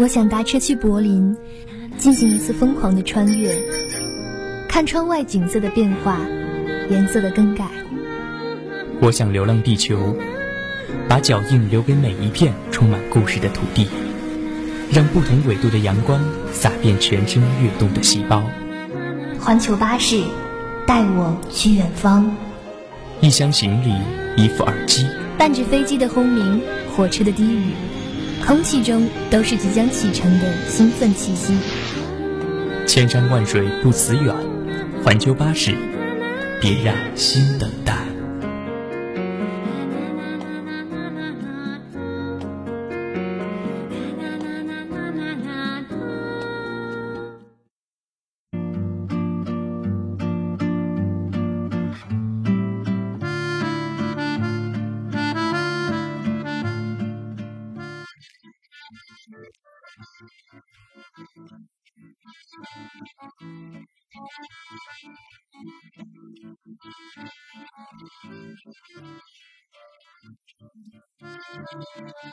我想搭车去柏林，进行一次疯狂的穿越，看窗外景色的变化，颜色的更改。我想流浪地球，把脚印留给每一片充满故事的土地，让不同纬度的阳光洒遍全身跃动的细胞。环球巴士，带我去远方。一箱行李，一副耳机，伴着飞机的轰鸣，火车的低语。空气中都是即将启程的兴奋气息。千山万水不辞远，环球巴士，别让心等待。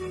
あっ。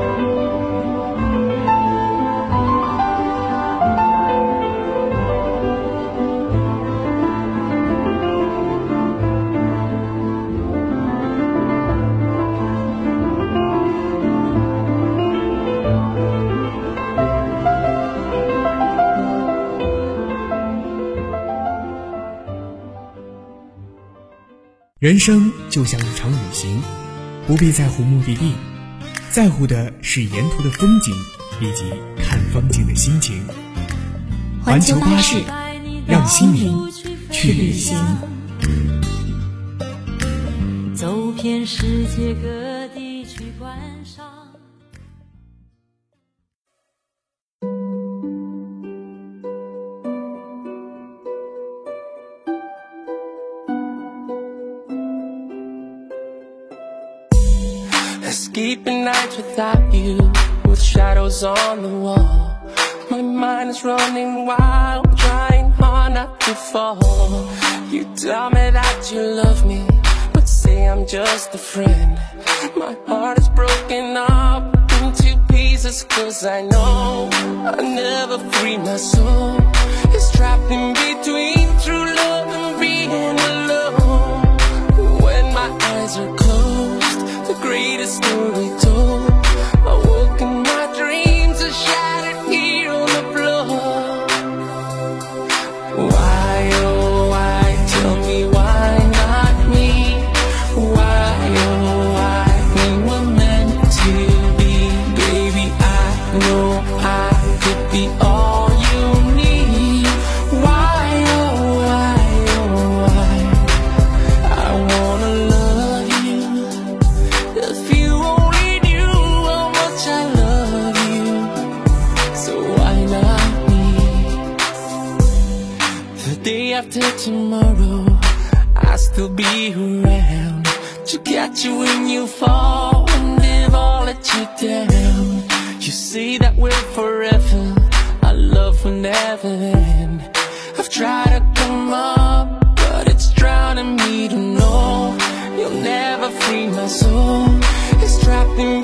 人生就像一场旅行，不必在乎目的地，在乎的是沿途的风景以及看风景的心情。环球巴士，让心灵去旅行。走遍世界各 without you With shadows on the wall. My mind is running wild Trying hard not to fall. You tell me that you love me But say I'm just a friend. My heart is broken up Into pieces Cause I know I never free my soul. It's trapped in between True love and being after tomorrow I'll still be around. To catch you when you fall And if I let you down You say that we're forever Our love will never end. I've tried to come up But it's drowning me to know. You'll never free my soul. It's trapped in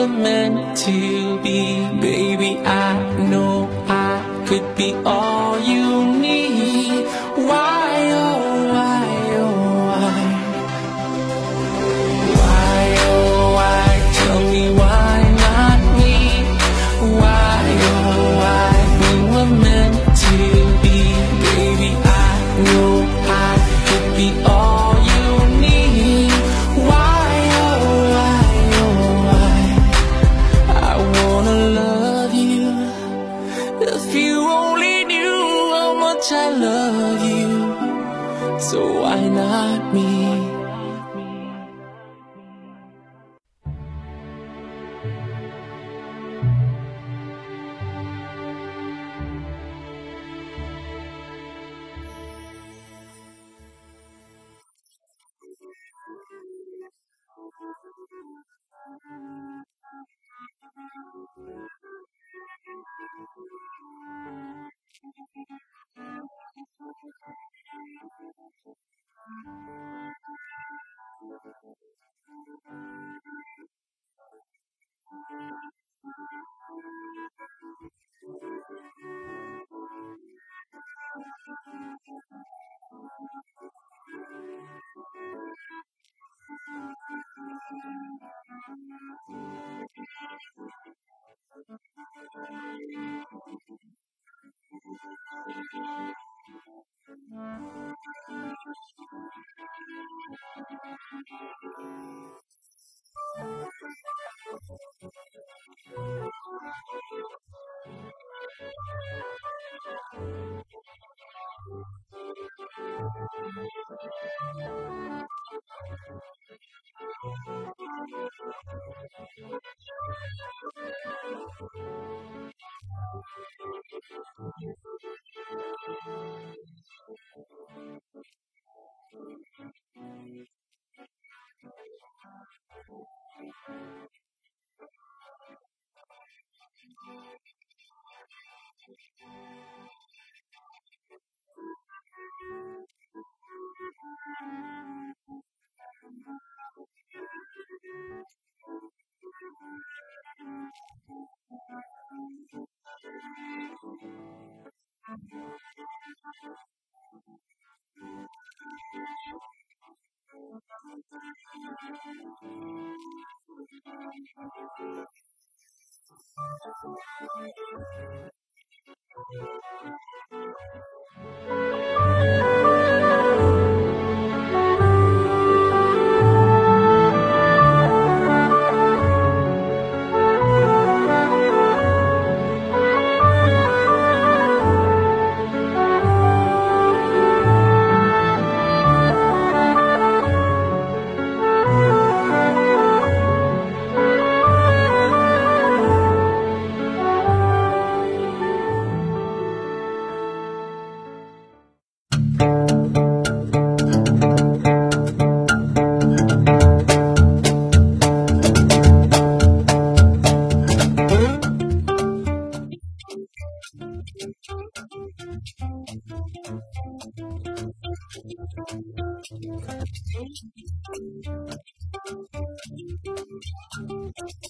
were meant to be. Baby, I know I could be all much I love you, so why not me? Salvador. ちょっと待って。Thank you.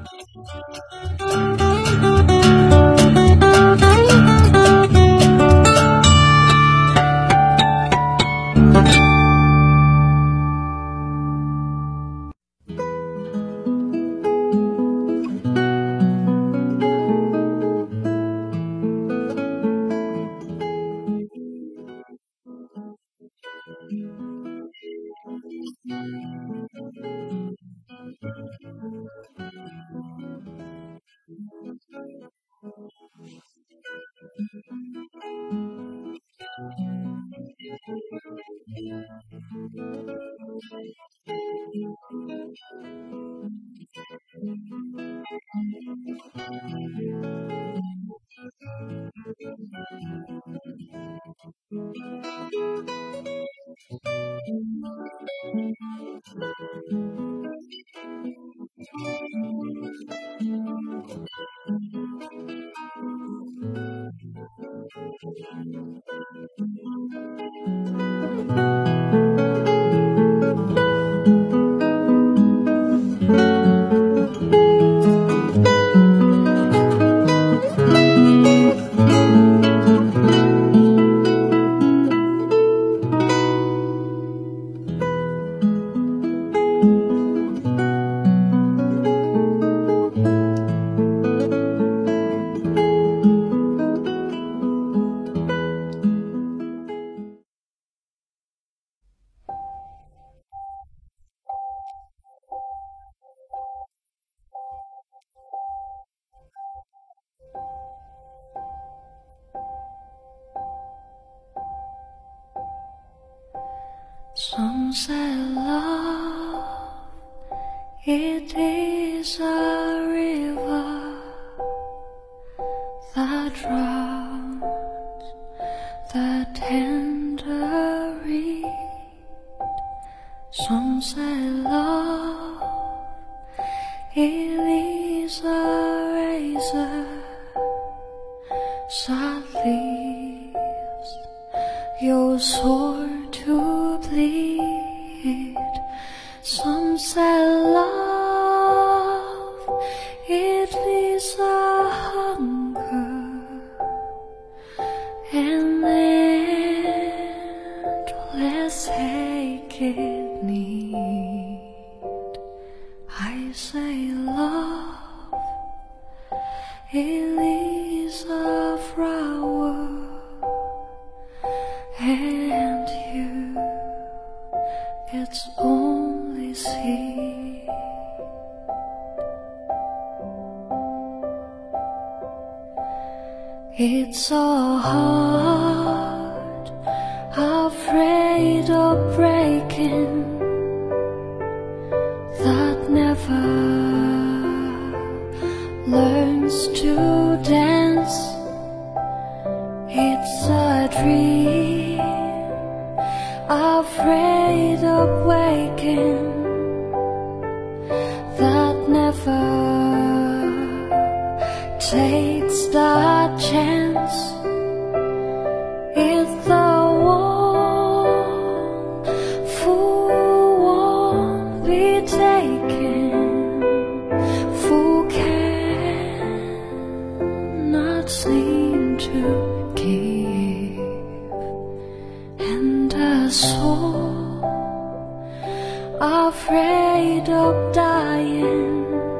Thank you. Some say love, it is a some say love never learns to dance. It's a dream. afraid of dying.